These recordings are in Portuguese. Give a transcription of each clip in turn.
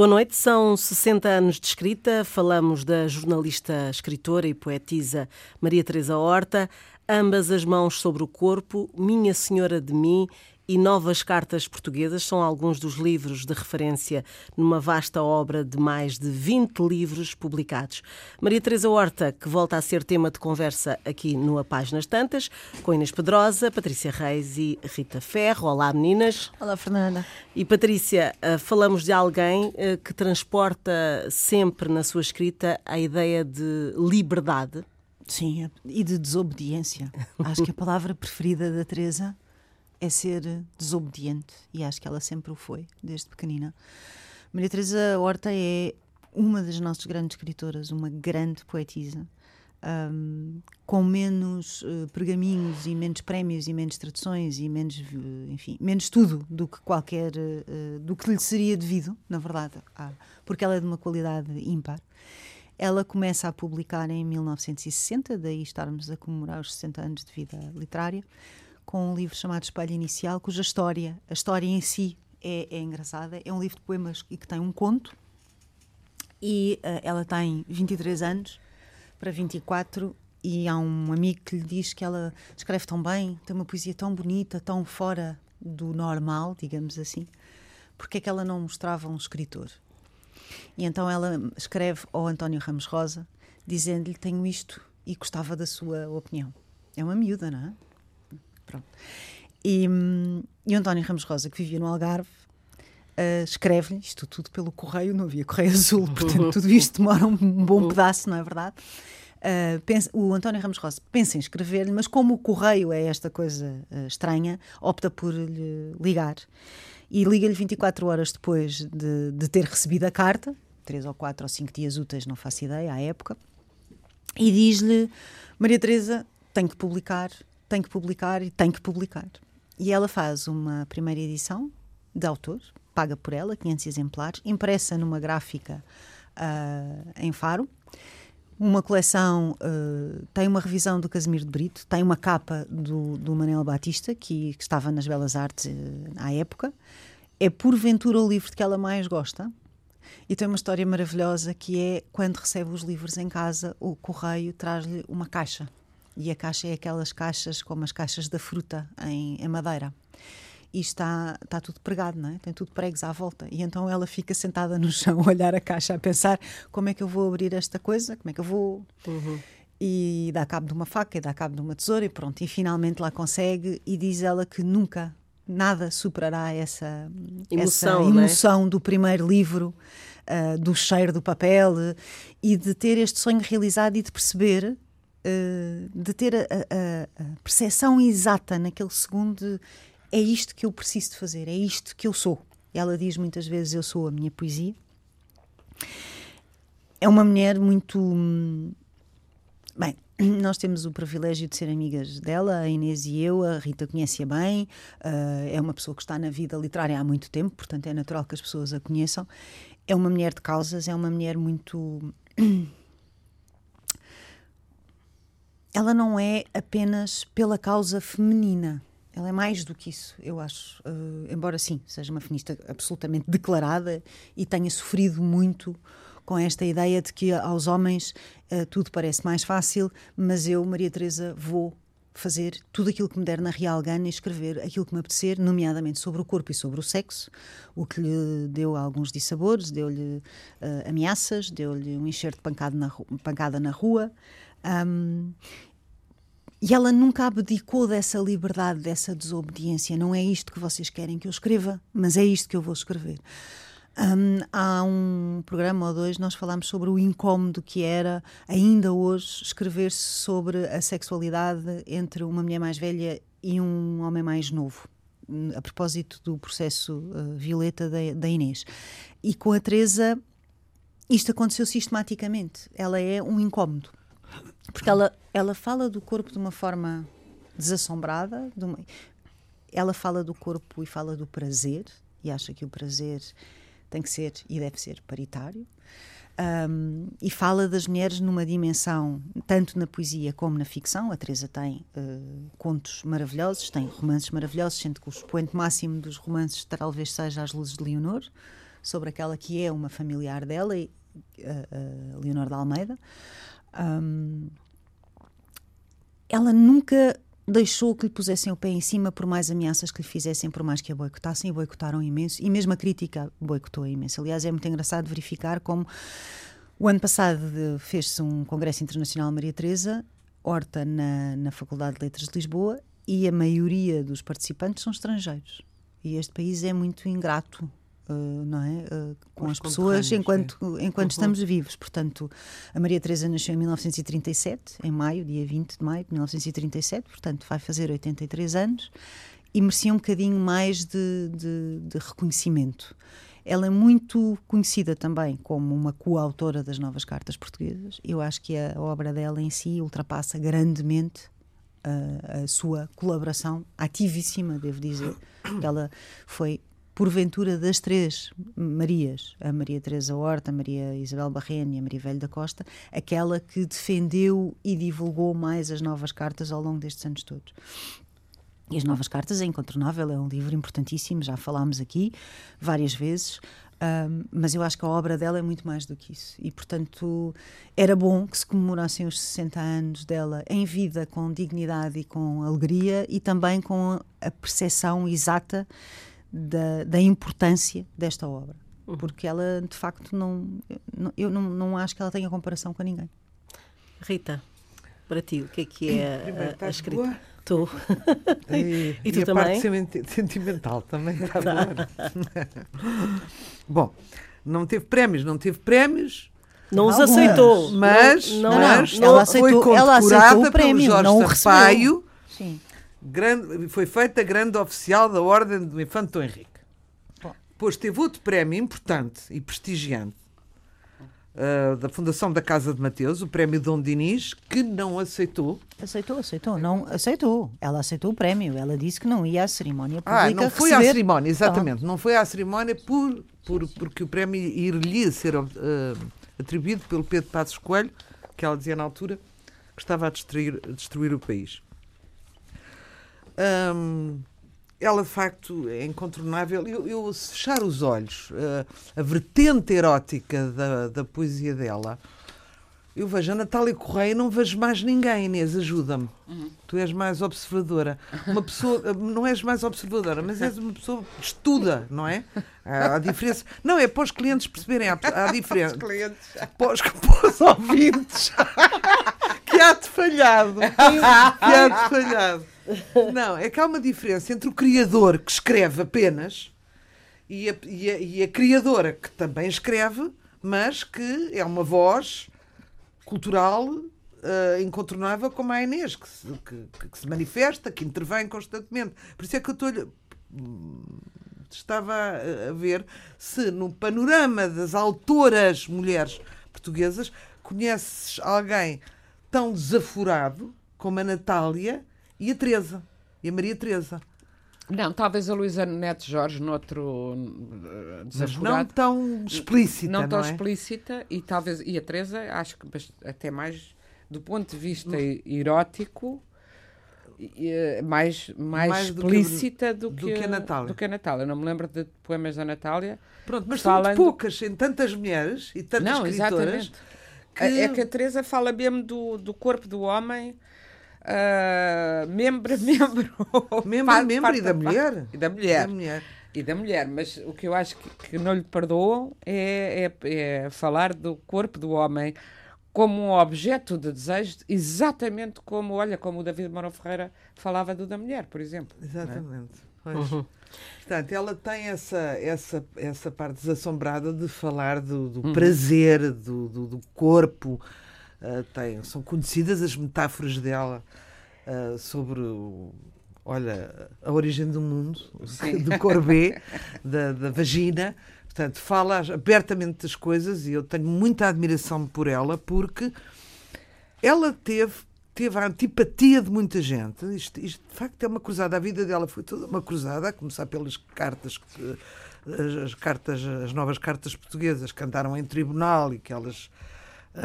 Boa noite, são 60 anos de escrita. Falamos da jornalista, escritora e poetisa Maria Teresa Horta. Ambas as mãos sobre o corpo, Minha Senhora de Mim e Novas Cartas Portuguesas são alguns dos livros de referência numa vasta obra de mais de 20 livros publicados. Maria Teresa Horta, que volta a ser tema de conversa aqui no A Páginas Tantas, com Inês Pedrosa, Patrícia Reis e Rita Ferro. Olá, meninas. Olá, Fernanda. E Patrícia, eh, falamos de alguém eh, que transporta sempre na sua escrita a ideia de liberdade. Sim, e de desobediência. Acho que a palavra preferida da Teresa é ser desobediente e acho que ela sempre o foi, desde pequenina. Maria Teresa Horta é uma das nossas grandes escritoras, uma grande poetisa, um, com menos uh, pergaminhos e menos prémios e menos traduções e menos, uh, enfim, menos tudo do que qualquer, uh, do que lhe seria devido, na verdade, porque ela é de uma qualidade ímpar. Ela começa a publicar em 1960, daí estarmos a comemorar os 60 anos de vida literária com um livro chamado Espelho Inicial, cuja história, a história em si é, é engraçada. É um livro de poemas e que tem um conto. E uh, ela tem 23 anos para 24 e há um amigo que lhe diz que ela escreve tão bem, tem uma poesia tão bonita, tão fora do normal, digamos assim. Porque é que ela não mostrava um escritor? E então ela escreve ao António Ramos Rosa, dizendo-lhe: Tenho isto e gostava da sua opinião. É uma miúda, não é? Pronto. E, e o António Ramos Rosa, que vivia no Algarve, uh, escreve-lhe isto tudo pelo correio, não havia correio azul, portanto tudo isto demora um bom pedaço, não é verdade? Uh, pensa, o António Ramos Rosa pensa em escrever-lhe, mas como o correio é esta coisa uh, estranha, opta por lhe ligar. E liga-lhe 24 horas depois de, de ter recebido a carta, três ou quatro ou cinco dias úteis, não faço ideia, à época, e diz-lhe: Maria Teresa, tenho que publicar tem que publicar e tem que publicar. E ela faz uma primeira edição de autor, paga por ela, 500 exemplares, impressa numa gráfica uh, em Faro. Uma coleção uh, tem uma revisão do Casimiro de Brito, tem uma capa do, do Manel Batista, que, que estava nas Belas Artes uh, à época. É porventura o livro que ela mais gosta. E tem uma história maravilhosa que é quando recebe os livros em casa, o correio traz-lhe uma caixa e a caixa é aquelas caixas como as caixas da fruta em, em madeira. E está, está tudo pregado, não é? Tem tudo pregos à volta. E então ela fica sentada no chão a olhar a caixa, a pensar como é que eu vou abrir esta coisa, como é que eu vou. Uhum. E dá cabo de uma faca, e dá cabo de uma tesoura, e pronto. E finalmente lá consegue, e diz ela que nunca, nada superará essa emoção, essa emoção é? do primeiro livro, uh, do cheiro do papel, e de ter este sonho realizado e de perceber de ter a, a, a percepção exata naquele segundo de, é isto que eu preciso de fazer, é isto que eu sou. Ela diz muitas vezes eu sou a minha poesia. É uma mulher muito bem, nós temos o privilégio de ser amigas dela, a Inês e eu, a Rita conhece-a bem, uh, é uma pessoa que está na vida literária há muito tempo, portanto é natural que as pessoas a conheçam. É uma mulher de causas, é uma mulher muito ela não é apenas pela causa feminina. Ela é mais do que isso, eu acho. Uh, embora sim, seja uma feminista absolutamente declarada e tenha sofrido muito com esta ideia de que aos homens uh, tudo parece mais fácil, mas eu, Maria Teresa, vou fazer tudo aquilo que me der na real gana e escrever aquilo que me apetecer, nomeadamente sobre o corpo e sobre o sexo, o que lhe deu alguns dissabores, deu-lhe uh, ameaças, deu-lhe um enxerto de na, pancada na rua. Um, e ela nunca abdicou dessa liberdade, dessa desobediência. Não é isto que vocês querem que eu escreva, mas é isto que eu vou escrever. Um, há um programa ou dois nós falámos sobre o incómodo que era ainda hoje escrever sobre a sexualidade entre uma mulher mais velha e um homem mais novo a propósito do processo uh, violeta da, da Inês e com a Teresa isto aconteceu sistematicamente ela é um incómodo porque ela, ela fala do corpo de uma forma desassombrada, de uma, ela fala do corpo e fala do prazer, e acha que o prazer tem que ser e deve ser paritário. Um, e fala das mulheres numa dimensão, tanto na poesia como na ficção. A Teresa tem uh, contos maravilhosos, tem romances maravilhosos, sendo que o expoente máximo dos romances talvez seja As Luzes de Leonor, sobre aquela que é uma familiar dela, a, a Leonor de Almeida. Um, ela nunca deixou que lhe pusessem o pé em cima por mais ameaças que lhe fizessem, por mais que a boicotassem, e boicotaram imenso, e mesmo a crítica boicotou imenso. Aliás, é muito engraçado verificar como o ano passado fez-se um Congresso Internacional Maria Teresa, Horta na, na Faculdade de Letras de Lisboa, e a maioria dos participantes são estrangeiros. E este país é muito ingrato não é? Uh, com as pessoas enquanto, enquanto uhum. estamos vivos. Portanto, a Maria Teresa nasceu em 1937, em maio, dia 20 de maio de 1937, portanto vai fazer 83 anos e merecia um bocadinho mais de, de, de reconhecimento. Ela é muito conhecida também como uma coautora das novas cartas portuguesas. Eu acho que a obra dela em si ultrapassa grandemente a, a sua colaboração ativíssima, devo dizer. Ela foi porventura das três Marias, a Maria Teresa Horta, a Maria Isabel Barrene e a Maria Velho da Costa, aquela que defendeu e divulgou mais as novas cartas ao longo destes anos todos. E as novas cartas é incontornável, é um livro importantíssimo, já falámos aqui várias vezes. Um, mas eu acho que a obra dela é muito mais do que isso. E, portanto, era bom que se comemorassem os 60 anos dela em vida, com dignidade e com alegria, e também com a percepção exata da, da importância desta obra. Uhum. Porque ela, de facto, não, eu não, não acho que ela tenha comparação com ninguém. Rita, para ti, o que é que é a, a escrita? Estou. E, e, tu e a também? parte sentimental também está boa. Bom, não teve prémios, não teve prémios. Não os aceitou. Mas, não, não, mas não, ela aceitou, foi ela aceitou o prémio, Jorge não Sampaio. Sim grande, foi feita grande oficial da Ordem do Infante Dom Henrique. Depois teve outro prémio importante e prestigiante uh, da Fundação da Casa de Mateus, o prémio Dom Dinis, que não aceitou. Aceitou, aceitou, não aceitou. Ela aceitou o prémio. Ela disse que não ia à cerimónia pública. Ah, não foi receber... à cerimónia, exatamente. Não foi à cerimónia por, por, porque o prémio iria ser uh, atribuído pelo Pedro Passos Coelho, que ela dizia na altura que estava a destruir, a destruir o país. Hum, ela de facto é incontornável. Eu, eu se fechar os olhos, uh, a vertente erótica da, da poesia dela, eu vejo a Natália Correia e não vejo mais ninguém, Inês, ajuda-me. Uhum. Tu és mais observadora. Uma pessoa, eh, não és mais observadora, mas és uma pessoa que estuda, não é? Há, diferença. Não, é para os clientes perceberem a, a diferença. Para os clientes. Para os, para os ouvintes. que há-te falhado. Que há-te falhado. Não, é que há uma diferença entre o criador que escreve apenas e a, e a, e a criadora que também escreve, mas que é uma voz cultural uh, incontornável como a Inês, que se, que, que se, manifesta, que intervém constantemente. Por isso é que eu estou estava a, a ver se no panorama das autoras mulheres portuguesas conheces alguém tão desaforado como a Natália e a Teresa, e a Maria Teresa. Não, talvez a Luísa Neto Jorge noutro desaforado. Mas não tão explícita, não, não tão é? explícita e talvez e a Teresa acho que até mais do ponto de vista erótico mais, mais, mais explícita do que, do, que, a Natália. Do que a Natália. Eu não me lembro de poemas da Natália. Pronto, mas são muito poucas, em tantas mulheres e tantas não, escritoras. Que... É que a Teresa fala mesmo do, do corpo do homem uh, membro, membro. Membro, membro e da mulher. E da mulher. Da mulher. E da mulher, mas o que eu acho que, que não lhe perdoam é, é, é, falar do corpo do homem como um objeto de desejo, exatamente como, olha, como o David Mourão Ferreira falava do da mulher, por exemplo. É? Exatamente. É? Uhum. Portanto, ela tem essa, essa, essa parte desassombrada de falar do, do uhum. prazer, do, do, do corpo, Uh, tem, são conhecidas as metáforas dela uh, sobre o, olha, a origem do mundo, Sim. do Corbet, da, da vagina. Portanto, fala abertamente das coisas e eu tenho muita admiração por ela porque ela teve, teve a antipatia de muita gente. Isto, isto, de facto é uma cruzada. A vida dela foi toda uma cruzada, a começar pelas cartas que, as, as, cartas, as novas cartas portuguesas que andaram em tribunal e que elas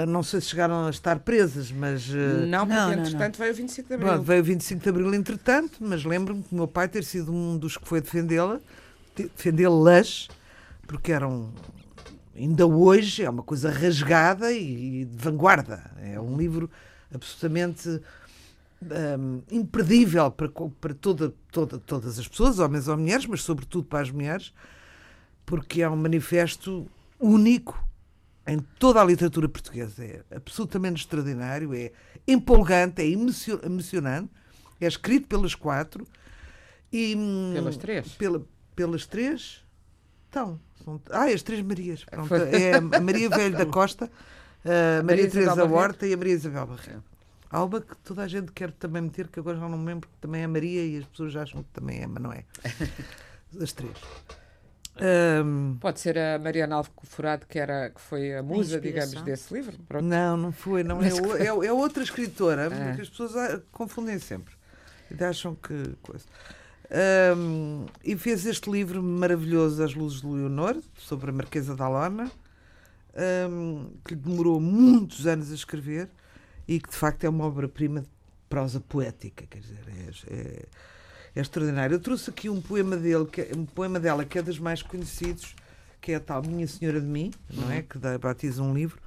não sei se chegaram a estar presas, mas. Ah, não, porque não, entretanto não. veio o 25 de Abril. Pronto, veio o 25 de Abril, entretanto, mas lembro-me que o meu pai ter sido um dos que foi defendê-la, defendê-las, porque eram ainda hoje é uma coisa rasgada e, e de vanguarda. É um livro absolutamente um, imperdível para, para toda, toda, todas as pessoas, homens ou mulheres, mas sobretudo para as mulheres, porque é um manifesto único em toda a literatura portuguesa. É absolutamente extraordinário, é empolgante, é emocionante, é escrito pelas quatro e. Hum, pelas três? Pela, pelas três? Então. São, ah, as três Marias. Pronto, é a Maria Velho da Costa, a Maria, Maria Teresa Horta e a Maria Isabel Barreto. Alba que toda a gente quer também meter, que agora já não me lembro que também é Maria e as pessoas acham que também é, mas não é. As três. Um, Pode ser a Mariana Alves Furado, que, era, que foi a musa, digamos, desse livro? Pronto. Não, não foi. Não, é, é, é, outra escritora, ah. que as pessoas ah, confundem sempre. E acham que. Coisa. Um, e fez este livro maravilhoso, As Luzes de Leonor, sobre a Marquesa da Lona, um, que demorou muitos anos a escrever e que de facto é uma obra-prima de prosa poética, quer dizer, é, é, é, extraordinário. Eu trouxe aqui um poema dele, que, é, um poema dela que é dos mais conhecidos, que é a tal Minha Senhora de Mim, não é? Uhum. Que dá, batiza um livro.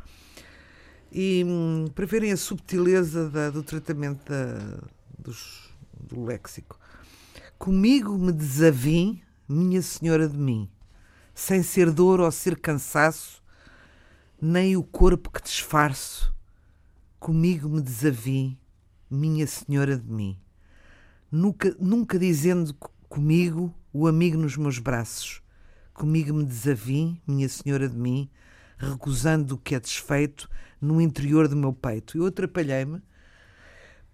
E hum, para verem a subtileza da, do tratamento da, dos, do léxico. Comigo me desavim, minha senhora de mim, sem ser dor ou ser cansaço, nem o corpo que disfarço. Comigo me desavim, minha senhora de mim. Nunca, nunca dizendo comigo o amigo nos meus braços. Comigo me desavim, minha senhora de mim, recusando o que é desfeito no interior do meu peito. Eu atrapalhei-me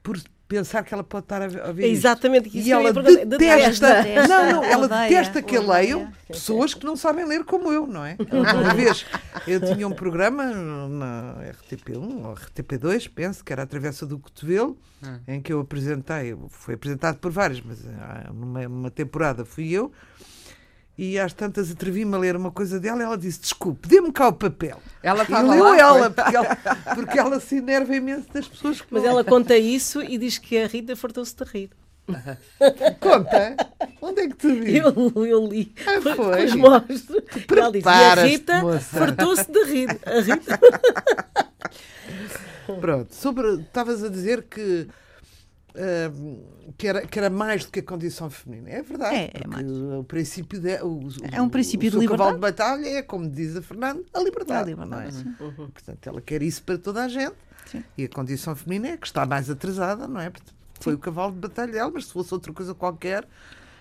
por pensar que ela pode estar a ver Exatamente isto. E ela detesta, detesta, não, não, ela detesta que leiam pessoas que não sabem ler como eu, não é? Uma vez eu tinha um programa na RTP1 ou RTP2, penso, que era a Travessa do Cotovelo, hum. em que eu apresentei, foi apresentado por vários, mas ah, numa temporada fui eu, e às tantas atrevi-me a ler uma coisa dela e ela disse: Desculpe, dê-me cá o papel. Ela e leu lá, ela porque, ela, porque ela se enerva imenso das pessoas que Mas não... ela conta isso e diz que a Rita fartou-se de rir. Conta? Onde é que tu viu? Eu, eu li. Ah, foi? Os mostros. Ela disse, e a Rita fartou-se de rir. A Rita... Pronto, sobre. Estavas a dizer que que, era, que era mais do que a condição feminina. É verdade. É, é mais. O princípio de, o, é um princípio o, de liberdade. cavalo de batalha é, como diz a Fernanda, a liberdade. A liberdade é? uhum. Portanto, ela quer isso para toda a gente. Sim. E a condição feminina é que está mais atrasada, não é? Foi Sim. o cavalo de batalha dela, mas se fosse outra coisa qualquer,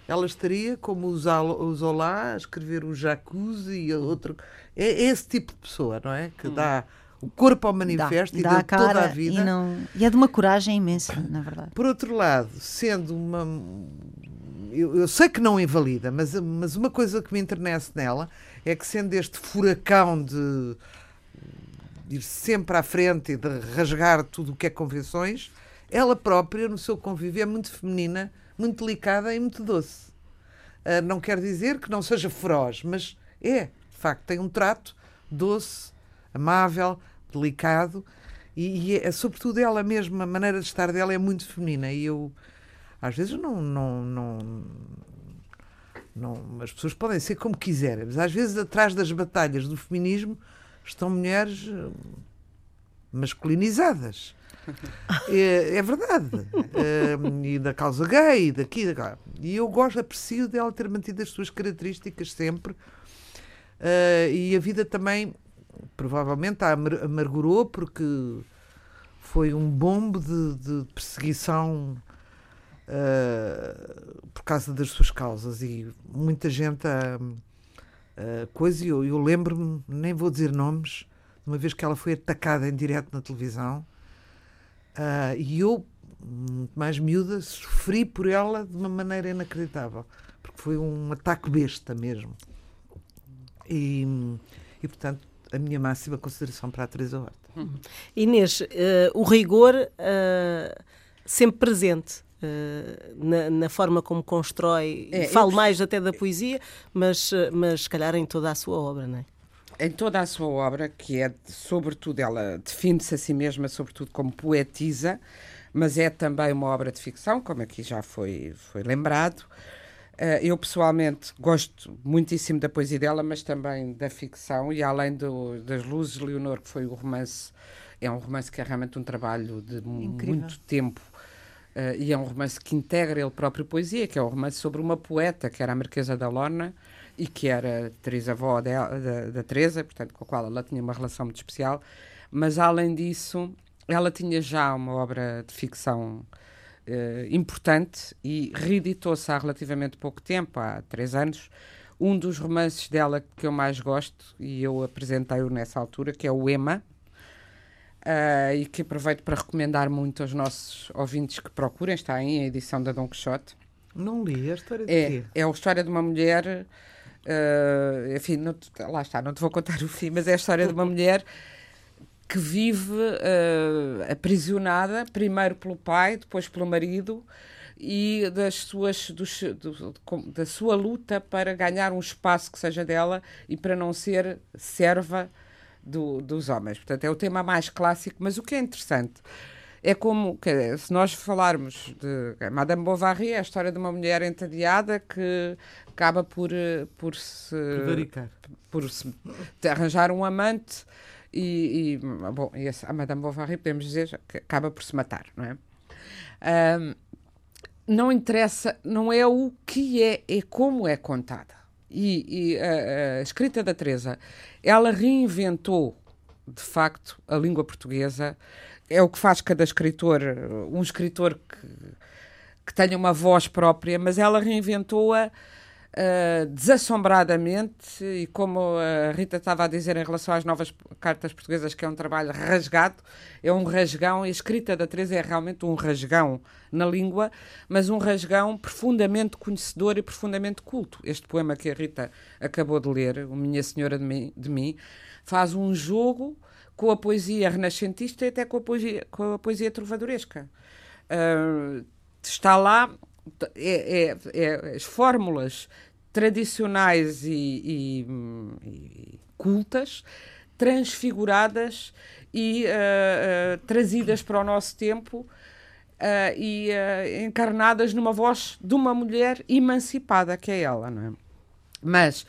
ela estaria, como os, os Olá, a escrever o Jacuzzi e outro. É esse tipo de pessoa, não é? Que hum. dá o corpo ao manifesto dá, e dá a cara toda a vida. E, não... e é de uma coragem imensa, na verdade. Por outro lado, sendo uma. Eu, eu, sei que não invalida, mas, mas uma coisa que me internece nela é que, sendo este furacão de, de ir sempre à frente e de rasgar tudo o que é convenções, ela própria, no seu convívio, é muito feminina, muito delicada e muito doce. Uh, não quer dizer que não seja feroz, mas é, de facto, tem um trato doce, amável, delicado e, e é, sobretudo ela mesma, a maneira de estar dela é muito feminina e eu às vezes não, não, não, não as pessoas podem ser como quiserem, mas às vezes atrás das batalhas do feminismo estão mulheres eh, masculinizadas. É, é verdade. É, e da causa gay, daqui, daqui. E eu gosto, aprecio dela ter mantido as suas características sempre. Uh, e a vida também provavelmente a amargurou porque foi um bombo de, de perseguição uh, por causa das suas causas e muita gente a, a coisa, eu, eu lembro-me, nem vou dizer nomes, uma vez que ela foi atacada em direto na televisão uh, e eu, muito mais miúda, sofri por ela de uma maneira inacreditável, porque foi um ataque besta mesmo. E, e portanto, a minha máxima consideração para a Teresa Horta. Uhum. Inês, uh, o rigor uh, sempre presente. Uh, na, na, forma como constrói, é, falo eu... mais até da poesia, mas, mas se calhar em toda a sua obra, não é? Em toda a sua obra, que é, sobretudo, ela define-se a si mesma, sobretudo, como poetisa, mas é também uma obra de ficção, como aqui já foi, foi lembrado. Uh, eu pessoalmente gosto muitíssimo da poesia dela, mas também da ficção, e além do, das Luzes, Leonor, que foi o romance, é um romance que é realmente um trabalho de Incrível. muito tempo. Uh, e é um romance que integra ele próprio poesia, que é um romance sobre uma poeta que era a Marquesa da Lorna e que era Teresa-avó da, da, da Teresa, portanto, com a qual ela tinha uma relação muito especial. Mas, além disso, ela tinha já uma obra de ficção uh, importante e reeditou-se há relativamente pouco tempo, há três anos, um dos romances dela que eu mais gosto, e eu apresentei-o nessa altura, que é o Ema, uh, e que aproveito para recomendar muito aos nossos ouvintes que procurem, está aí a edição da Dom Quixote. Não li a história de é, quê? É a história de uma mulher, uh, enfim, não, lá está, não te vou contar o fim, mas é a história de uma mulher que vive uh, aprisionada, primeiro pelo pai, depois pelo marido, e das suas, dos, do, da sua luta para ganhar um espaço que seja dela e para não ser serva do, dos homens. Portanto, é o tema mais clássico, mas o que é interessante é como, se nós falarmos de Madame Bovary, é a história de uma mulher entediada que acaba por, eh, por se, por se arranjar um amante e, e bom, e a Madame Bovary, podemos dizer, que acaba por se matar, não é? Um, não interessa, não é o que é, é como é contada. E, e a, a, escrita da Teresa, ela reinventou, de facto, a língua portuguesa. É o que faz cada escritor, um escritor que, que tenha uma voz própria, mas ela reinventou-a uh, desassombradamente, e como a Rita estava a dizer em relação às novas cartas portuguesas, que é um trabalho rasgado, é um rasgão, a escrita da Teresa é realmente um rasgão na língua, mas um rasgão profundamente conhecedor e profundamente culto. Este poema que a Rita acabou de ler, o Minha Senhora de Mim, de mim faz um jogo com a poesia renascentista e até com a poesia, com a poesia trovadoresca. Uh, está lá é, é, é, as fórmulas tradicionais e, e, e cultas transfiguradas e uh, uh, trazidas para o nosso tempo uh, e encarnadas numa voz de uma mulher emancipada que é ela, não é? Mas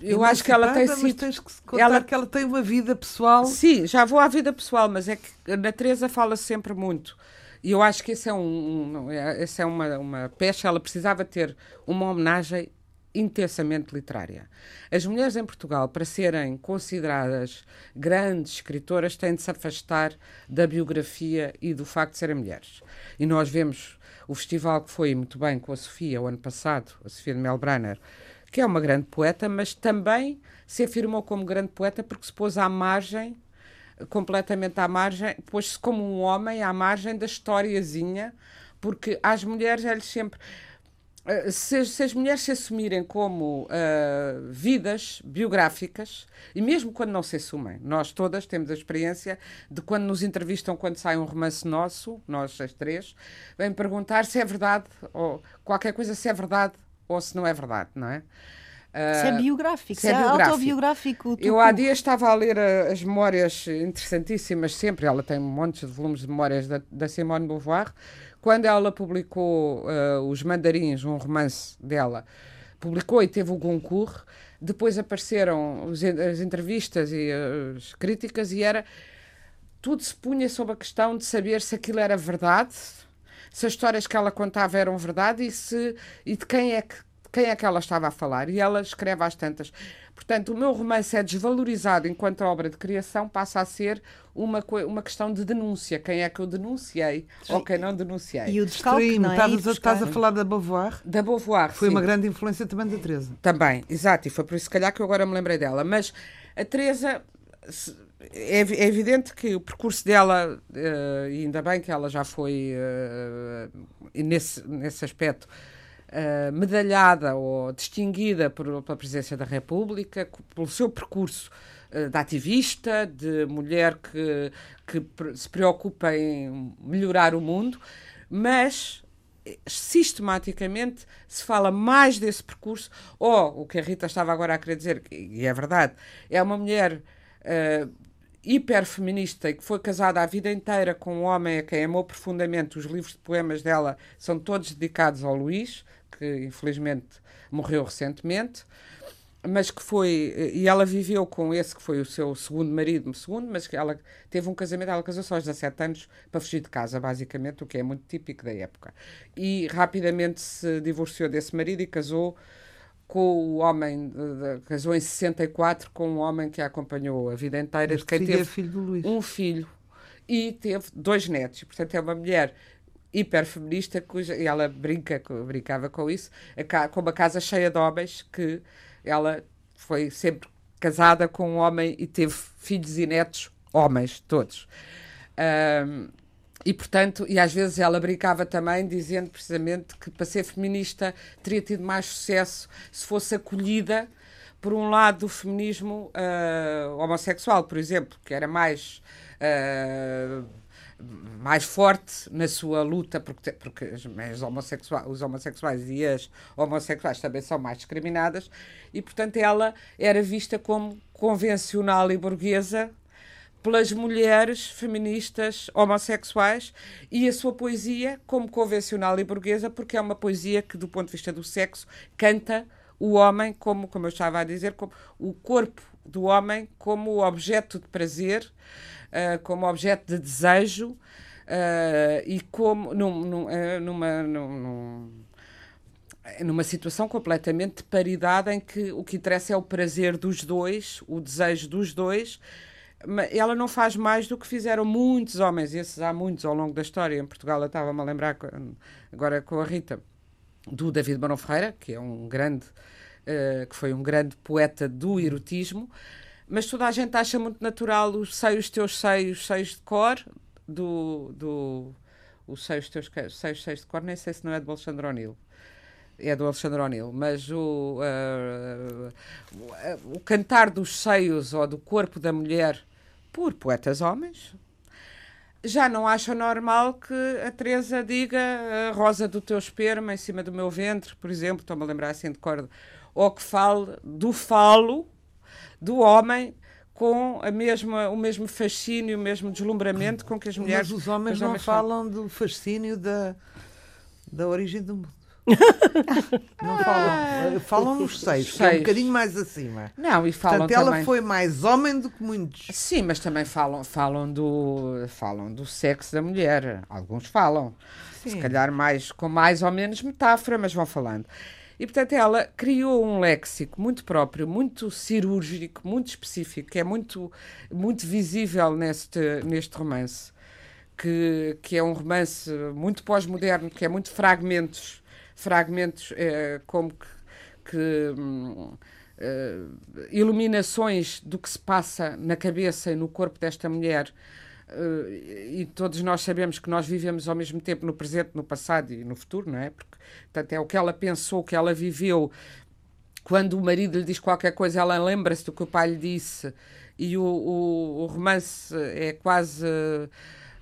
eu acho que ela tem sido. Que ela... que ela tem uma vida pessoal. Sim, já vou à vida pessoal, mas é que na Teresa fala sempre muito e eu acho que esse é, um, um essa é uma, uma peça, ela precisava ter uma homenagem intensamente literária. As mulheres em Portugal, para serem consideradas grandes escritoras, têm de se afastar da biografia e do facto de serem mulheres. E nós vemos o festival que foi muito bem com a Sofia o ano passado, a Sofia de Melbrenner, que é uma grande poeta, mas também se afirmou como grande poeta porque se pôs à margem completamente à margem, pôs-se como um homem à margem da historiazinha, porque às mulheres eles sempre. Eh, se, se, as mulheres se assumirem como uh, vidas biográficas, e mesmo quando não se assumem, nós todas temos a experiência de quando nos entrevistam, quando sai um romance nosso, nós as três, vêm perguntar se é verdade, ou qualquer coisa se é verdade ou se não é verdade, não é? se é biográfico, se, é, biográfico. autobiográfico. Eu há dias estava a ler uh, as memórias interessantíssimas, sempre. Ela tem montes de volumes de memórias da, da Simone Beauvoir. Quando ela publicou uh, Os Mandarins, um romance dela, publicou e teve o Goncourt. Depois apareceram os, as entrevistas e as críticas, e era. Tudo se punha sob a questão de saber se aquilo era verdade, se as histórias que ela contava eram verdade e, se, e de quem é que quem é que ela estava a falar. E ela escreve às tantas. Portanto, o meu romance é desvalorizado enquanto obra de criação, passa a ser uma, uma questão de denúncia. Quem é que eu denunciei Sim. ou quem não denunciei. E o descalque, não é? Estás, a, estás a falar da Beauvoir? Da Beauvoir, Foi sim. uma grande influência também da Teresa. Também, exato. E foi por isso, se calhar, que eu agora me lembrei dela. Mas a Teresa... É, é, evidente que o percurso dela, uh, e ainda bem que ela já foi uh, nesse, nesse aspecto uh, medalhada ou distinguida por, pela Presidência da República, pelo seu percurso uh, de ativista, de mulher que, que se preocupa em melhorar o mundo, mas sistematicamente se fala mais desse percurso, ou o que a Rita estava agora a querer dizer, e é verdade, é uma mulher uh, hiperfeminista e que foi casada a vida inteira com um homem a quem amou profundamente. Os livros de poemas dela são todos dedicados ao Luís, que infelizmente morreu recentemente mas que foi e ela viveu com esse que foi o seu segundo marido, segundo, mas que ela teve um casamento, ela casou-se aos 17 anos para fugir de casa, basicamente, o que é muito típico da época. E rapidamente se divorciou desse marido e casou com o homem, casou em 64 com um homem que a acompanhou a vida inteira, de quem filho teve é filho um filho e teve dois netos. Portanto, é uma mulher hiperfeminista cuja, e ela brinca, brincava com isso, com uma casa cheia de homens que ela foi sempre casada com um homem e teve filhos e netos homens, todos. Um, e, portanto, e às vezes ela brincava também, dizendo precisamente que para ser feminista teria tido mais sucesso se fosse acolhida por um lado do feminismo uh, homossexual, por exemplo, que era mais. Uh, mais forte na sua luta, porque, porque os, homossexuais, os homossexuais e as homossexuais também são mais discriminadas, e portanto ela era vista como convencional e burguesa pelas mulheres feministas homossexuais e a sua poesia como convencional e burguesa, porque é uma poesia que, do ponto de vista do sexo, canta o homem como, como eu estava a dizer, como o corpo do homem como objeto de prazer uh, como objeto de desejo uh, e como num, num, uh, numa, num, numa situação completamente de paridade em que o que interessa é o prazer dos dois, o desejo dos dois. Ela não faz mais do que fizeram muitos homens, esses há muitos ao longo da história. Em Portugal, eu estava-me a lembrar agora com a Rita, do David Barão Ferreira, que é um grande, uh, que foi um grande poeta do erotismo, mas toda a gente acha muito natural os seios teus seios, seios de cor, do. do os seios teus seios, seios de cor, nem sei se não é do Alexandre O'Neill. É do Alexandre O'Neill, mas o, uh, o cantar dos seios ou do corpo da mulher por poetas homens, já não acha normal que a Teresa diga a rosa do teu esperma em cima do meu ventre, por exemplo, estou-me a lembrar assim de cor, ou que fale do falo do homem com a mesma, o mesmo fascínio, o mesmo deslumbramento com que as mulheres. Mas os homens não falam do fascínio da, da origem do mundo. não falam. Falam nos seis, que é um bocadinho mais acima. Não, e falam Portanto, ela também... foi mais homem do que muitos. Sim, mas também falam, falam, do, falam do sexo da mulher. Alguns falam. Sim. Se calhar mais, com mais ou menos metáfora, mas vão falando. E, portanto, ela criou um léxico muito próprio, muito cirúrgico, muito específico, que é muito, muito visível neste, neste romance, que, que é um romance muito pós-moderno, que é muito fragmentos, fragmentos é, como que, que uh, iluminações do que se passa na cabeça e no corpo desta mulher Uh, e todos nós sabemos que nós vivemos ao mesmo tempo no presente, no passado e no futuro, não é? Porque, portanto, é o que ela pensou, o que ela viveu. Quando o marido lhe diz qualquer coisa, ela lembra-se do que o pai lhe disse. E o, o, o romance é quase. Uh,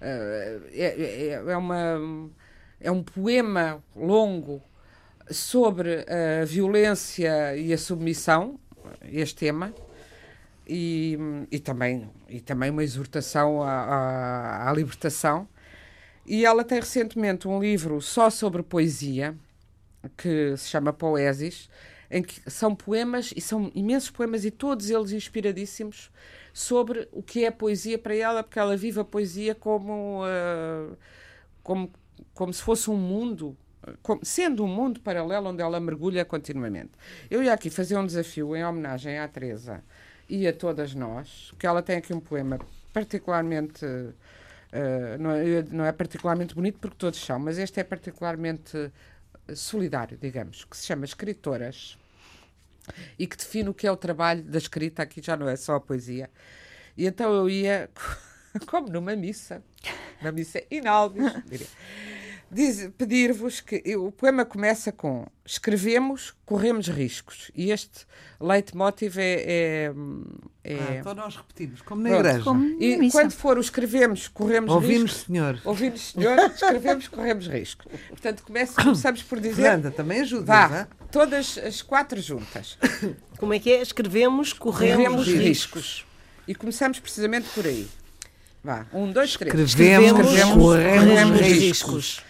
é, é, é, uma, é um poema longo sobre a violência e a submissão, este tema e, e, também, e também uma exortação à, à, à, libertação. E ela tem recentemente um livro só sobre poesia, que se chama Poesis, em que são poemas, e são imensos poemas, e todos eles inspiradíssimos, sobre o que é poesia para ela, porque ela vive a poesia como, uh, como, como se fosse um mundo como, sendo um mundo paralelo onde ela mergulha continuamente. Eu ia aqui fazer um desafio em homenagem à Teresa, e a todas nós, que ela tem aqui um poema particularmente. Uh, não, é, não, é, particularmente bonito porque todos são, mas este é particularmente solidário, digamos, que se chama Escritoras e que define o que é o trabalho da escrita, aqui já não é só a poesia. E então eu ia, como numa missa, uma missa diria pedir-vos que o poema começa com escrevemos, corremos riscos. E este leitmotiv é. é, é... Ah, então nós repetimos, como na igreja. Como e missa. quando for o escrevemos, corremos Ouvimos, riscos. Senhor. Ouvimos, Senhor, escrevemos, corremos riscos. Portanto, começa, começamos por dizer. Fernanda, também ajuda. Vá, é? todas as quatro juntas. Como é que é? Escrevemos, corremos, corremos riscos. riscos. E começamos precisamente por aí. Vá, um, dois, três. Escrevemos, Escrevemos, corremos corremos riscos. riscos.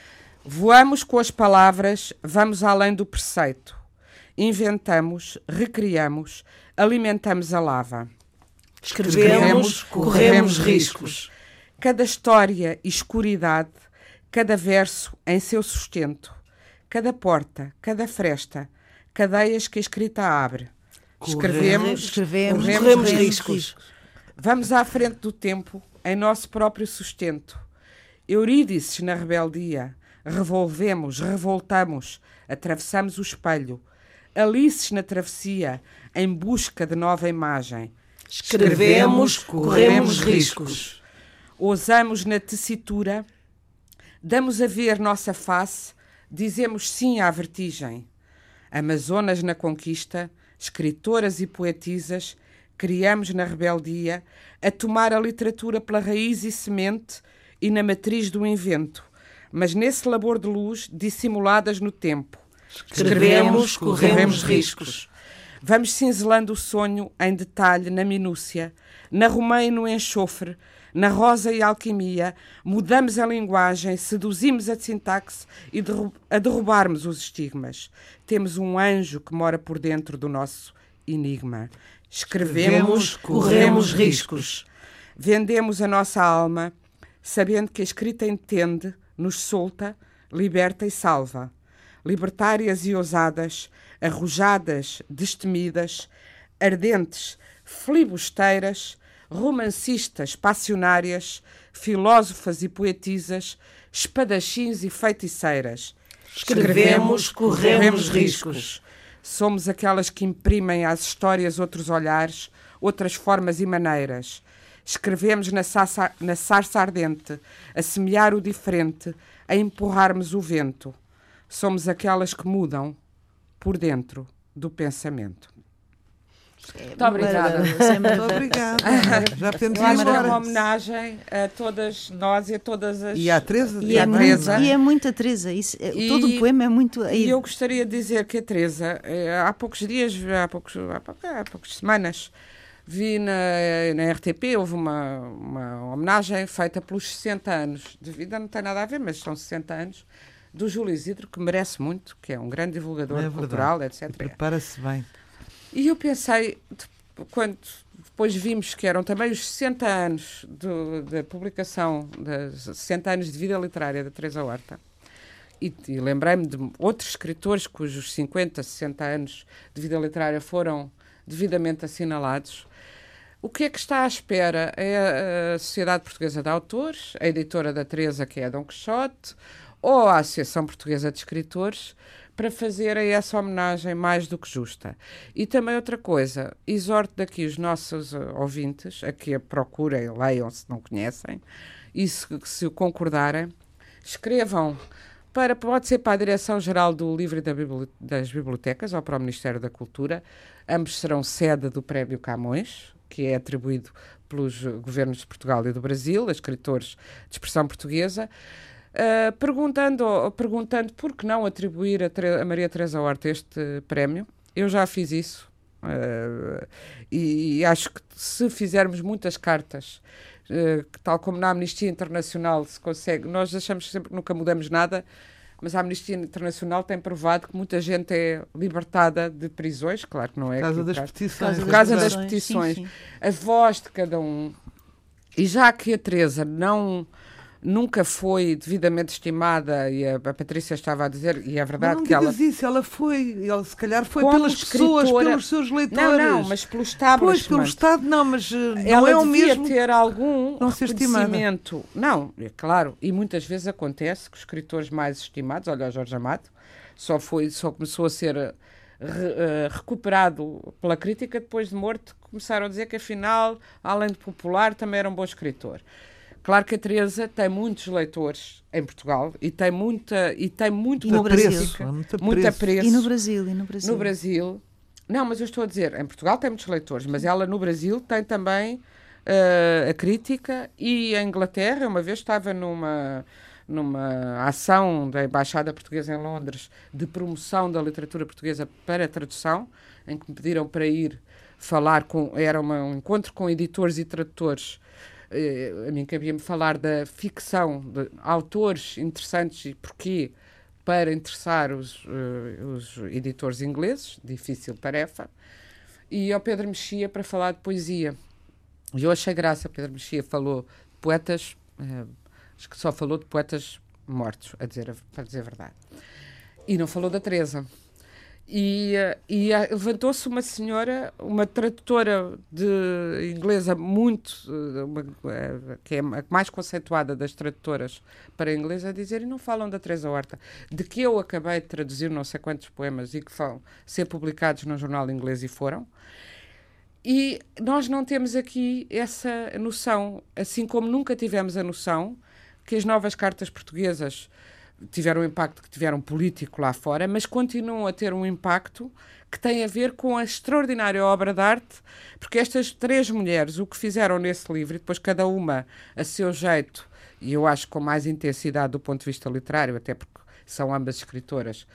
Voamos com as palavras, vamos além do preceito. Inventamos, recriamos, alimentamos a lava. Escrevemos, corremos riscos. Cada história e escuridade, cada verso em seu sustento, cada porta, cada fresta, cadeias que a escrita abre. Escrevemos, Escrevemos, corremos, Corremos riscos. riscos. Vamos à frente do tempo, em nosso próprio sustento. Eurídices na rebeldia, revolvemos, revoltamos, atravessamos o espelho. Alices na travessia, em busca de nova imagem. Escrevemos, corremos riscos. Ousamos na tessitura, damos a ver nossa face, dizemos sim à vertigem. Amazonas na conquista, escritoras e poetisas, criamos na rebeldia, a tomar a literatura pela raiz e semente e na matriz do invento, mas nesse labor de luz, dissimuladas no tempo. Escrevemos, corremos riscos. Vamos cinzelando o sonho em detalhe na minúcia, na romã e no enxofre, na rosa e alquimia, mudamos a linguagem, seduzimos a sintaxe e derru a derrubarmos os estigmas. Temos um anjo que mora por dentro do nosso enigma. Escrevemos, corremos riscos. Vendemos a nossa alma, sabendo que a escrita entende, nos solta, liberta e salva. Libertárias e ousadas, arrojadas, destemidas, ardentes, filibusteiras, romancistas, passionárias, filósofas e poetisas, espadachins e feiticeiras. Escrevemos, corremos riscos. Somos aquelas que imprimem às histórias outros olhares, outras formas e maneiras. Escrevemos na, sarça ardente, a semear o diferente, a empurrarmos o vento. Somos aquelas que mudam por dentro do pensamento. Muito obrigada. Muito obrigada. Já podemos Eu ir é uma embora. homenagem a todas nós e a todas as. E à Teresa? E é, a muito, Teresa. e é muita Teresa. Isso, é- E- todo o poema é muito. E eu gostaria de dizer que a Teresa, eh, há poucos dias, há, poucos, há, pou- há poucas semanas, vi na, na RTP, houve uma, uma homenagem feita pelos 60 anos de vida, não tem nada a ver, mas são 60 anos, do Júlio Isidro, que merece muito, que é um grande divulgador É cultural, etc. Prepara-se bem. E eu pensei, quando depois vimos que eram também os 60 anos do- da publicação, dos 60 anos de vida literária da Teresa Horta, e, e lembrei-me de outros escritores cujos 50, 60 anos de vida literária foram devidamente assinalados. O que é que está à espera? É a Sociedade Portuguesa de Autores, a editora da Teresa, que é a Dom Quixote, ou a Associação Portuguesa de Escritores, para fazerem essa homenagem mais do que justa. E também outra coisa, exorto daqui os nossos eh, ouvintes a que a procurem, leiam se não conhecem, e se, se concordarem, escrevam para, pode ser para a Direção-Geral do Livro das Bibliotecas ou para o Ministério da Cultura. Ambos serão sede do Prémio Camões, que é atribuído pelos governos de Portugal e do Brasil, a escritores de expressão portuguesa. Uh, perguntando, perguntando por que não atribuir a, a Maria Teresa Horta este prémio. Eu já fiz isso uh, e, e acho que se fizermos muitas cartas, uh, que tal como na Amnistia Internacional se consegue, nós achamos sempre que nunca mudamos nada, mas a Amnistia Internacional tem provado que muita gente é libertada de prisões, claro que não é Por causa das caso. petições. Por causa das Sim, petições. sim. a voz de cada um. E já que a Teresa não nunca foi devidamente estimada e a, a Patrícia estava a dizer e é Mas verdade não que ela isso, ela foi, ela se calhar foi pelas pessoas, escritora- pelos seus leitores. não não mas pelo Pois, establishment pelo Estado, não, mas eh, não é o mesmo. ter algum não reconhecimento. Não, é claro, e muitas vezes acontece que os escritores mais estimados, olha o Jorge Amado, só foi, só começou a ser eh, re- eh, recuperado pela crítica depois de morto, começaram a dizer que afinal, além de popular, também era um bom escritor. Claro que a Teresa tem muitos leitores em Portugal e tem muita e tem muito E no Brasil. muita preço. preço E no Brasil, e no Brasil. no Brasil. Não, mas eu estou a dizer, em Portugal tem muitos leitores, mas ela no Brasil tem também eh, a crítica e a Inglaterra. Uma vez estava numa, numa ação da Embaixada Portuguesa em Londres de promoção da literatura portuguesa para a tradução, em que me pediram para ir falar com. Era uma, um encontro com editores e tradutores. Uh, a mim cabia-me falar da ficção, de autores interessantes e porquê para interessar os, uh, os editores ingleses, difícil tarefa, e ao Pedro Mexia para falar de poesia. E eu achei graça, Pedro Mexia falou de poetas, uh, acho que só falou de poetas mortos, a dizer, para dizer a verdade. E não falou da Teresa. E, eh, e levantou-se uma senhora, uma tradutora de inglesa muito, eh, uma, eh, que é a mais conceituada das tradutoras para inglês, a dizer, e não falam da Teresa Horta, de que eu acabei de traduzir não sei quantos poemas e que vão ser publicados no jornal inglês e foram. E nós não temos aqui essa noção, assim como nunca tivemos a noção que as novas cartas portuguesas tiveram o impacto que tiveram político lá fora, mas continuam a ter um impacto que tem a ver com a extraordinária obra de arte, porque estas três mulheres, o que fizeram nesse livro, e depois cada uma a seu jeito, e eu acho com mais intensidade do ponto de vista literário, até porque são ambas escritoras,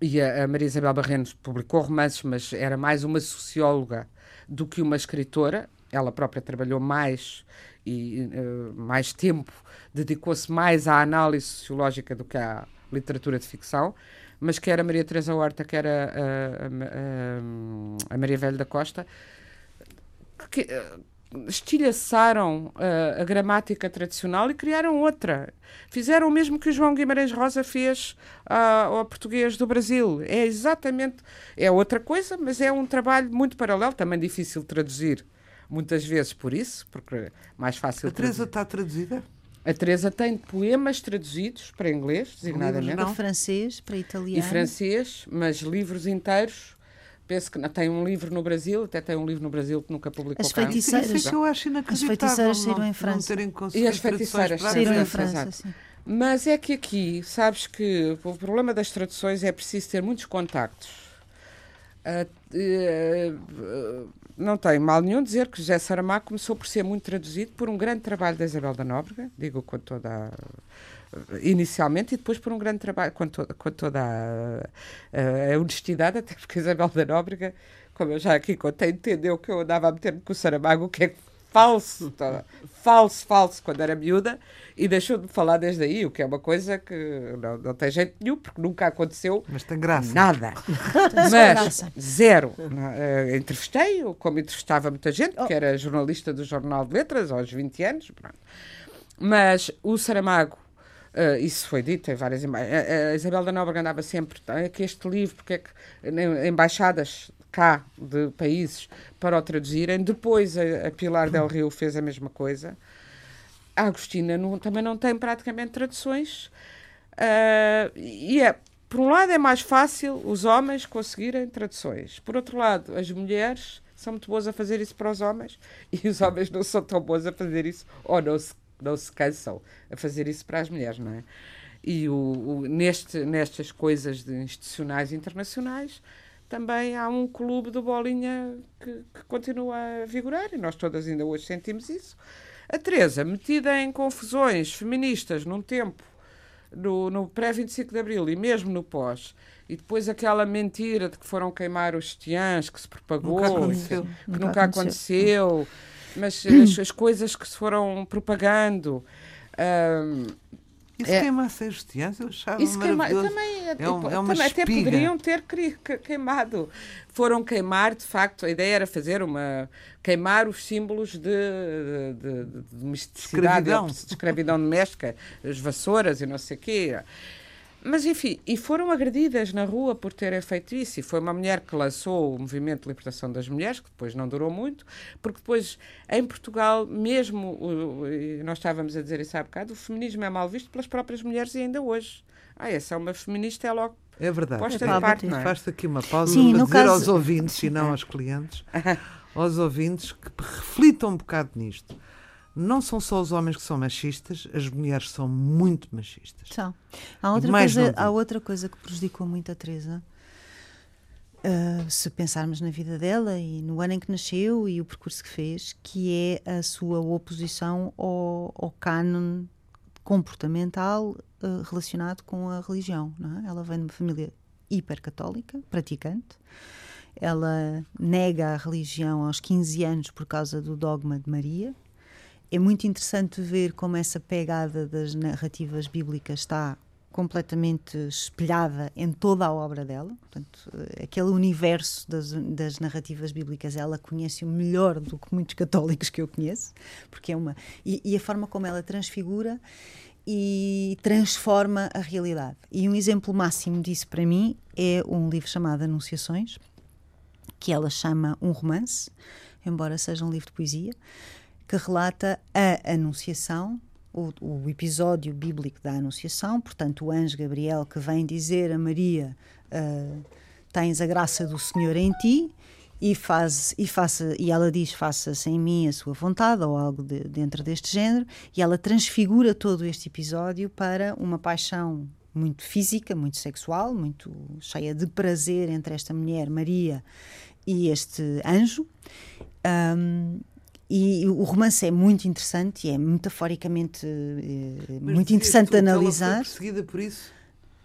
e a, a Maria Isabel Barrenos publicou romances, mas era mais uma socióloga do que uma escritora, ela própria trabalhou mais e uh, mais tempo, dedicou-se mais à análise sociológica do que à literatura de ficção, mas quer a Maria Teresa Horta, quer a, a, a, a Maria Velho da Costa, que uh, estilhaçaram uh, a gramática tradicional e criaram outra. Fizeram o mesmo que o João Guimarães Rosa fez uh, ao português do Brasil. É exatamente, é outra coisa, mas é um trabalho muito paralelo, também difícil de traduzir muitas vezes por isso, porque é mais fácil. A Teresa está traduzida? A Teresa tem poemas traduzidos para inglês, designadamente. Para francês, para italiano. E francês, mas livros inteiros. Penso que tem um livro no Brasil, até tem um livro no Brasil que nunca publicou As feiticeiras, Isso é que eu acho As feiticeiras saíram em França. e as feiticeiras saíram em França, Mas é que aqui, sabes que o problema das traduções é preciso ter muitos contactos. Uh, uh, uh, não tem mal nenhum dizer que José Saramago começou por ser muito traduzido por um grande trabalho da Isabel da Nóbrega, digo com toda a, inicialmente e depois por um grande trabalho com, to, com toda a, a, honestidade, até porque a Isabel da Nóbrega, como eu já aqui contei, entendeu que eu andava a meter-me com o Saramago, o que é falso, tá, falso, falso, quando era miúda, e deixou de falar desde aí, o que é uma coisa que não, não tem jeito nenhum, porque nunca aconteceu Mas tem graça. nada. Mas zero. Uh, Entrevistei-o, como entrevistava muita gente, que oh. era jornalista do Jornal de Letras aos 20 anos. Pronto. Mas o Saramago Uh, isso foi dito em várias imagens. A, a Isabel da Nóbrega andava sempre, é que este livro, porque é que embaixadas cá de países para o traduzirem. Depois a, a Pilar Del Rio fez a mesma coisa. A Agostina não, também não tem praticamente traduções. Uh, e é, por um lado, é mais fácil os homens conseguirem traduções. Por outro lado, as mulheres são muito boas a fazer isso para os homens e os homens não são tão bons a fazer isso ou não se, não se cansam a fazer isso para as mulheres, não é? E o, o neste, nestas coisas institucionais internacionais, também há um clube do Bolinha que, que, continua a vigorar e nós todas ainda hoje sentimos isso. A Teresa, metida em confusões feministas num tempo, no, no pré-25 de Abril e mesmo no pós, e depois aquela mentira de que foram queimar os tiãs que se propagou, nunca aconteceu. que nunca, nunca aconteceu. aconteceu, mas as, as, coisas que se foram propagando. Um, isso é, queimasse as justiças, eu achava isso maravilhoso. também, é, um, é uma também até poderiam ter queimado. Foram queimar, de facto, a ideia era fazer uma... queimar os símbolos de, de, de, de domesticidade, escravidão. de escravidão doméstica, as vassouras e não sei o quê. Mas, enfim, e foram agredidas na rua por terem feito isso. E foi uma mulher que lançou o movimento de libertação das mulheres, que depois não durou muito, porque depois, em Portugal, mesmo, nós estávamos a dizer isso há bocado, o feminismo é mal visto pelas próprias mulheres e ainda hoje. Ah, essa é uma feminista, é logo é verdade. Posta é, parte, é? Faz-te aqui uma pausa Sim, para dizer caso... aos ouvintes e não aos clientes, aos ouvintes que reflitam um bocado nisto não são só os homens que são machistas, as mulheres são muito machistas. São. Há outra, coisa, há outra coisa que prejudicou muito a Teresa. Uh, se pensarmos na vida dela e no ano em que nasceu e o percurso que fez, que é a sua oposição ao, ao cânon comportamental uh, relacionado com a religião. É? Ela vem de uma família hipercatólica, praticante, ela nega a religião aos 15 anos por causa do dogma de Maria. É muito interessante ver como essa pegada das narrativas bíblicas está completamente espelhada em toda a obra dela. Portanto, aquele universo das, das narrativas bíblicas ela conhece o melhor do que muitos católicos que eu conheço, porque é uma e, e a forma como ela transfigura e transforma a realidade. E um exemplo máximo disso para mim é um livro chamado Anunciações, que ela chama um romance, embora seja um livro de poesia, que relata a Anunciação, o, o episódio bíblico da Anunciação, portanto, o anjo Gabriel que vem dizer a Maria: uh, Tens a graça do Senhor em ti e faz e faça e ela diz faça-se em mim a sua vontade ou algo de, dentro deste género e ela transfigura todo este episódio para uma paixão muito física, muito sexual, muito cheia de prazer entre esta mulher Maria e este anjo. Um, e o romance é muito interessante e é metaforicamente eh, muito interessante de analisar. Ela foi perseguida por isso?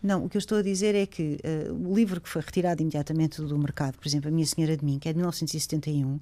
Não, o que eu estou a dizer é que uh, o livro que foi retirado imediatamente do mercado, por exemplo, A Minha Senhora de Mim, que é de 1971,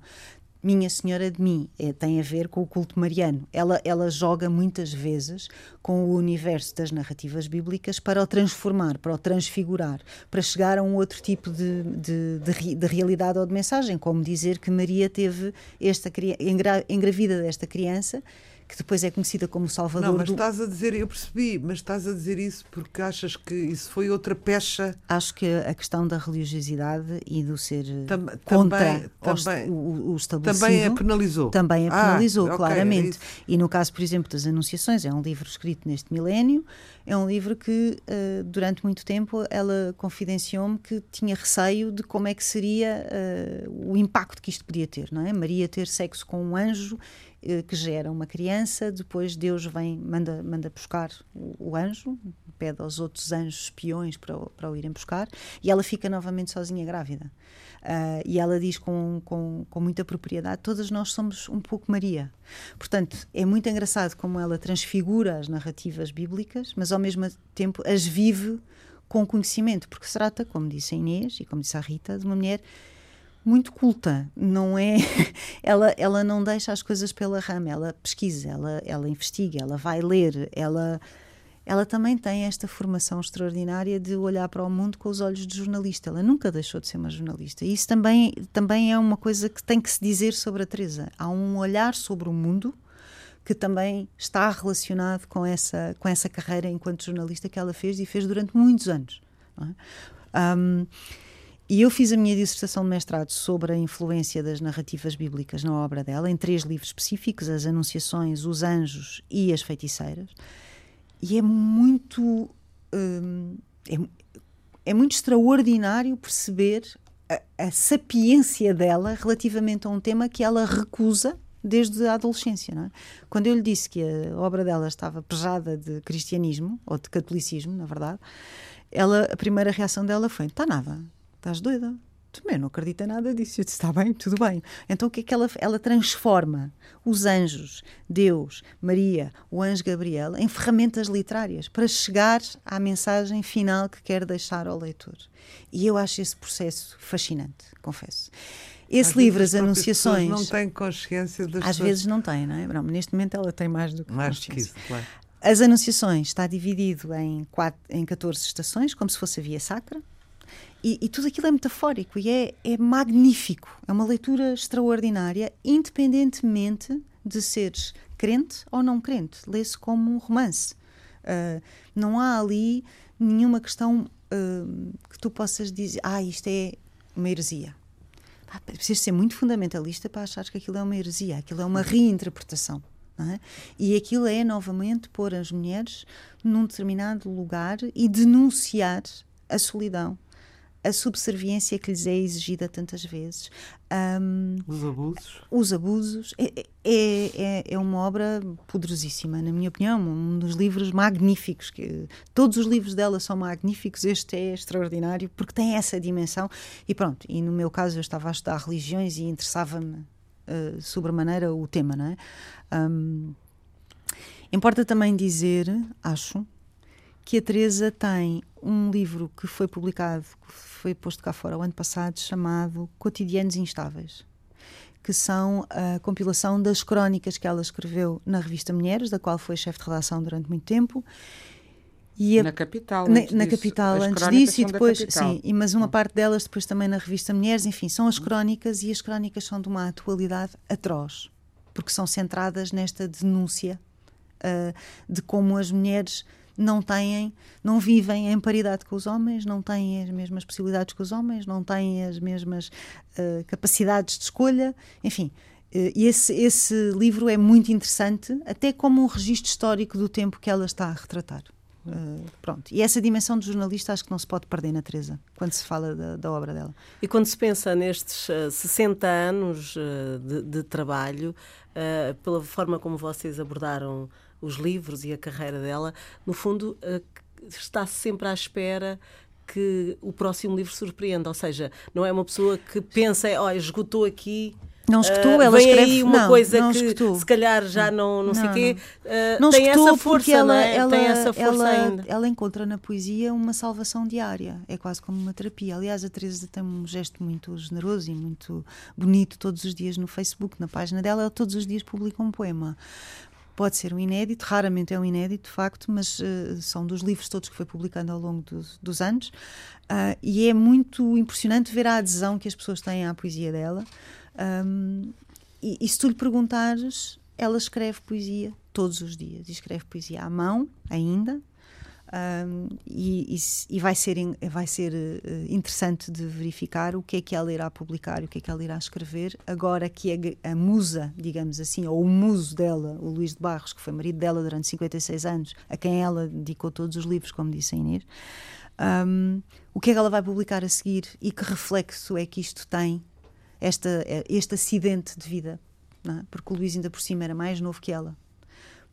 minha Senhora de Mim é, tem a ver com o culto mariano. Ela, ela joga muitas vezes com o universo das narrativas bíblicas para o transformar, para o transfigurar, para chegar a um outro tipo de, de, de, de realidade ou de mensagem, como dizer que Maria teve esta engra, engravida desta criança que depois é conhecida como Salvador. Não, mas do... estás a dizer, eu percebi, mas estás a dizer isso porque achas que isso foi outra pecha. Acho que a questão da religiosidade e do ser Tam, contra também, o, o, estabelecido. Também a penalizou. Também a penalizou, ah, claramente. Okay, é e no caso, por exemplo, das Anunciações, é um livro escrito neste milénio, é um livro que uh, durante muito tempo ela confidenciou-me que tinha receio de como é que seria uh, o impacto que isto podia ter, não é? Maria ter sexo com um anjo que gera uma criança, depois Deus vem, manda, manda buscar o, o anjo, pede aos outros anjos espiões para, o, para o irem buscar, e ela fica novamente sozinha grávida. Uh, e ela diz com, com, com muita propriedade: todas nós somos um pouco Maria. Portanto, é muito engraçado como ela transfigura as narrativas bíblicas, mas ao mesmo tempo as vive com conhecimento, porque se trata, como disse a Inês e como disse a Rita, de uma mulher muito culta, não é? ela, ela não deixa as coisas pela rama, ela pesquisa, ela, ela investiga, ela vai ler, ela, ela também tem esta formação extraordinária de olhar para o mundo com os olhos de jornalista. Ela nunca deixou de ser uma jornalista. Isso também, também é uma coisa que tem que se dizer sobre a Teresa. Há um olhar sobre o mundo que também está relacionado com essa, com essa carreira enquanto jornalista que ela fez e fez durante muitos anos. É? Um, e eu fiz a minha dissertação de mestrado sobre a influência das narrativas bíblicas na obra dela, em três livros específicos: As Anunciações, Os Anjos e As Feiticeiras. E é muito. Hum, é, é, muito extraordinário perceber a, a sapiência dela relativamente a um tema que ela recusa desde a adolescência. Não é? Quando eu lhe disse que a obra dela estava pesada de cristianismo, ou de catolicismo, na verdade, ela, a primeira reação dela foi: está nada, estás doida? Também não acredita em nada disso. Eu disse, está bem, tudo bem. Então o que é que ela, ela transforma os anjos, Deus, Maria, o anjo Gabriel, em ferramentas literárias para chegar à mensagem final que quer deixar ao leitor. E eu acho esse processo fascinante, confesso. Esse às livro, as anunciações. não tem consciência das Às vezes não tem, não é? Não, neste momento ela tem mais do que mais consciência. Que isso, claro. As anunciações está dividido em, quatro, em 14 estações, como se fosse a via sacra. E, e, tudo aquilo é metafórico e é, é magnífico. É uma leitura extraordinária, independentemente de seres crente ou não crente. Lê-se como um romance. Uh, não há ali nenhuma questão uh, que tu possas dizer, ah, isto é uma heresia. Ah, precisas ser muito fundamentalista para achar que aquilo é uma heresia, aquilo é uma reinterpretação. É? E aquilo é, novamente, pôr as mulheres num determinado lugar e denunciar a solidão, a subserviência que lhes é exigida tantas vezes. Um, os abusos. Os abusos. É, é, é, é, uma obra poderosíssima, na minha opinião, um dos livros magníficos. Que, todos os livros dela são magníficos, este é extraordinário, porque tem essa dimensão. E pronto, e no meu caso eu estava a estudar religiões e interessava-me uh, sobremaneira o tema, não é? Um, importa também dizer, acho, que a Teresa tem um livro que foi publicado, que foi posto cá fora o ano passado, chamado Cotidianos Instáveis, que são a compilação das crónicas que ela escreveu na revista Mulheres, da qual foi chefe de redação durante muito tempo. A, na capital, na, na capital antes disso e depois sim, e, mas uma hum. parte delas depois também na revista Mulheres, enfim, são as crónicas e as crónicas são de uma atualidade atroz, porque são centradas nesta denúncia uh, de como as mulheres não têm, não vivem em paridade com os homens, não têm as mesmas possibilidades que os homens, não têm as mesmas uh, capacidades de escolha, enfim. Uh, esse, esse livro é muito interessante, até como um registro histórico do tempo que ela está a retratar. Uh, pronto. E essa dimensão de jornalista acho que não se pode perder na Teresa, quando se fala da, da obra dela. E quando se pensa nestes uh, 60 anos uh, de, de, trabalho, pela forma como vocês abordaram os livros e a carreira dela, no fundo está -se sempre à espera que o próximo livro surpreenda. Ou seja, não é uma pessoa que pensa, ó, oh, esgotou aqui não escutou, uh, ela vem escreve... aí uma não, coisa não que escutou. se calhar já não, não, não sei o quê. Uh, não tem essa força, ela, é? ela, tem essa força ela, ainda. Ela encontra na poesia uma salvação diária. É quase como uma terapia. Aliás, a Teresa tem um gesto muito generoso e muito bonito todos os dias no Facebook, na página dela. Ela todos os dias publica um poema. Pode ser um inédito, raramente é um inédito, de facto, mas uh, são dos livros todos que foi publicando ao longo dos, anos. Uh, e é muito impressionante ver a adesão que as pessoas têm à poesia dela. Um, e, e se tu lhe perguntares, ela escreve poesia todos os dias. Escreve poesia à mão, ainda. Um, e, e, e, vai ser, vai ser uh, interessante de verificar o que é que ela irá publicar o que é que ela irá escrever, agora que a, a, musa, digamos assim, ou o muso dela, o Luís de Barros, que foi marido dela durante 56 anos, a quem ela dedicou todos os livros, como disse a Inês, um, o que é que ela vai publicar a seguir e que reflexo é que isto tem esta, este acidente de vida, é? porque o Luís ainda por cima era mais novo que ela.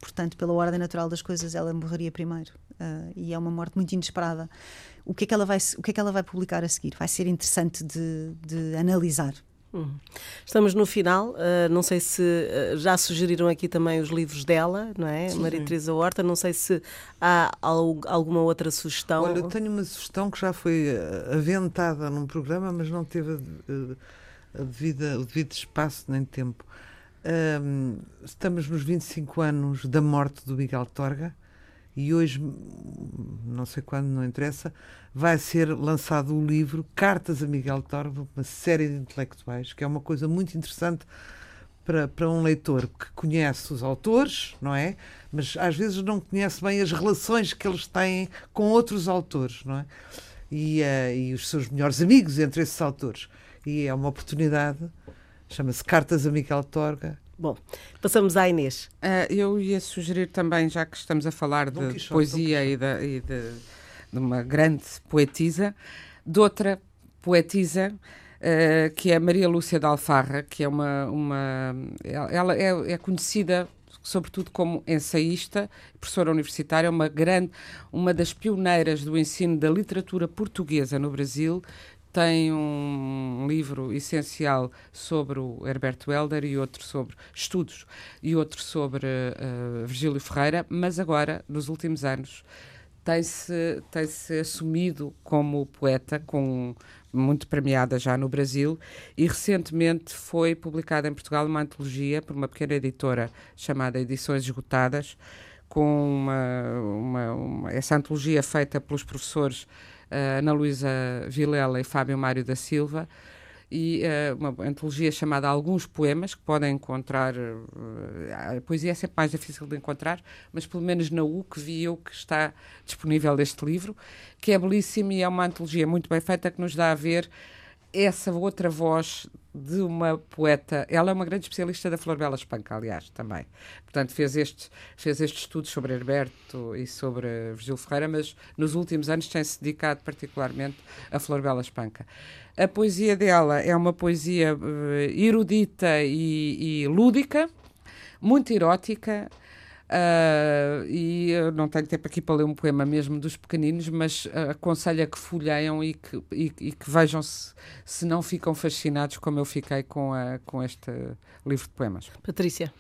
Portanto, pela ordem natural das coisas, ela morreria primeiro. Uh, e é uma morte muito inesperada. O que, é que ela vai, o que é que ela vai publicar a seguir? Vai ser interessante de, de analisar. Uhum. Estamos no final. Uh, não sei se uh, já sugeriram aqui também os livros dela, não é? Sim. Maria Teresa Horta. Não sei se há alguma outra sugestão. Olha, eu tenho uma sugestão que já foi aventada num programa, mas não teve a devida, o devido espaço nem tempo. Um, estamos nos 25 anos da morte do Miguel Torga e hoje, não sei quando, não interessa, vai ser lançado o livro Cartas a Miguel Torga, uma série de intelectuais, que é uma coisa muito interessante para, para um leitor que conhece os autores, não é? Mas às vezes não conhece bem as relações que eles têm com outros autores, não é? E, uh, e os seus melhores amigos entre esses autores e é uma oportunidade. Chama-se Cartas a Miguel Torga. Bom, passamos à Inês. Uh, eu ia sugerir também, já que estamos a falar de Quixote, poesia e, de, e de, de, uma grande poetisa, de outra poetisa, uh, que é Maria Lúcia de Alfarra, que é uma. uma ela é, é conhecida sobretudo como ensaísta, professora universitária, uma grande, uma das pioneiras do ensino da literatura portuguesa no Brasil, tem um livro essencial sobre o Herberto Helder e outro sobre estudos e outro sobre uh, Virgílio Ferreira, mas agora, nos últimos anos, tem-se tem -se assumido como poeta, com, muito premiada já no Brasil, e recentemente foi publicada em Portugal uma antologia por uma pequena editora chamada Edições Esgotadas, com uma, uma, uma essa antologia feita pelos professores Ana Luísa Vilela e Fábio Mário da Silva, e uh, uma antologia chamada Alguns Poemas, que podem encontrar. Uh, a poesia é sempre mais difícil de encontrar, mas pelo menos na U que vi eu que está disponível este livro, que é belíssimo e é uma antologia muito bem feita que nos dá a ver essa outra voz de uma poeta. Ela é uma grande especialista da Flor Bela Espanca, aliás, também. Portanto, fez estes, fez estes estudos sobre Herberto e sobre Virgílio Ferreira, mas nos últimos anos tem-se dedicado particularmente a Flor Bela Espanca. A poesia dela é uma poesia uh, erudita e, e lúdica, muito erótica, Uh, e eu não tenho tempo aqui para ler um poema mesmo dos pequeninos, mas uh, aconselho a que folheiam e que, e, e que vejam se, se não ficam fascinados como eu fiquei com, a, com este livro de poemas. Patrícia.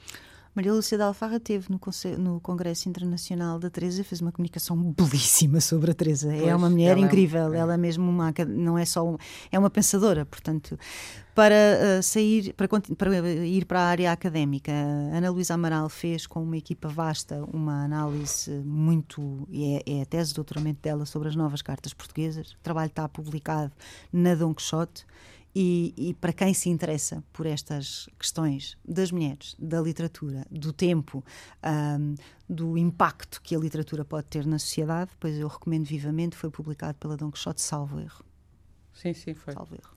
Maria Lúcia da Alfarra teve no, no Congresso Internacional da Teresa, fez uma comunicação belíssima sobre a Teresa. Pois, é uma mulher incrível, é... ela é mesmo uma, não é só, é uma pensadora, portanto, para uh, sair, para, para, ir para a área académica. Ana Luísa Amaral fez com uma equipa vasta uma análise muito, é, é a tese de doutoramento dela sobre as novas cartas portuguesas. O trabalho está publicado na Dom Quixote e, e, para quem se interessa por estas questões das mulheres, da literatura, do tempo, um, do impacto que a literatura pode ter na sociedade, pois eu recomendo vivamente. Foi publicado pela Dom Quixote, salvo erro. Sim, sim, foi. Salvo erro.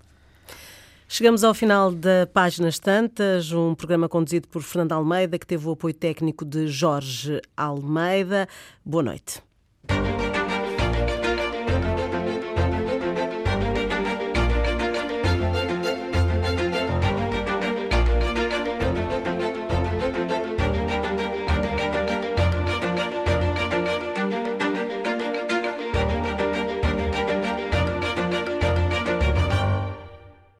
Chegamos ao final da Páginas Tantas, um programa conduzido por Fernando Almeida, que teve o apoio técnico de Jorge Almeida. Boa noite.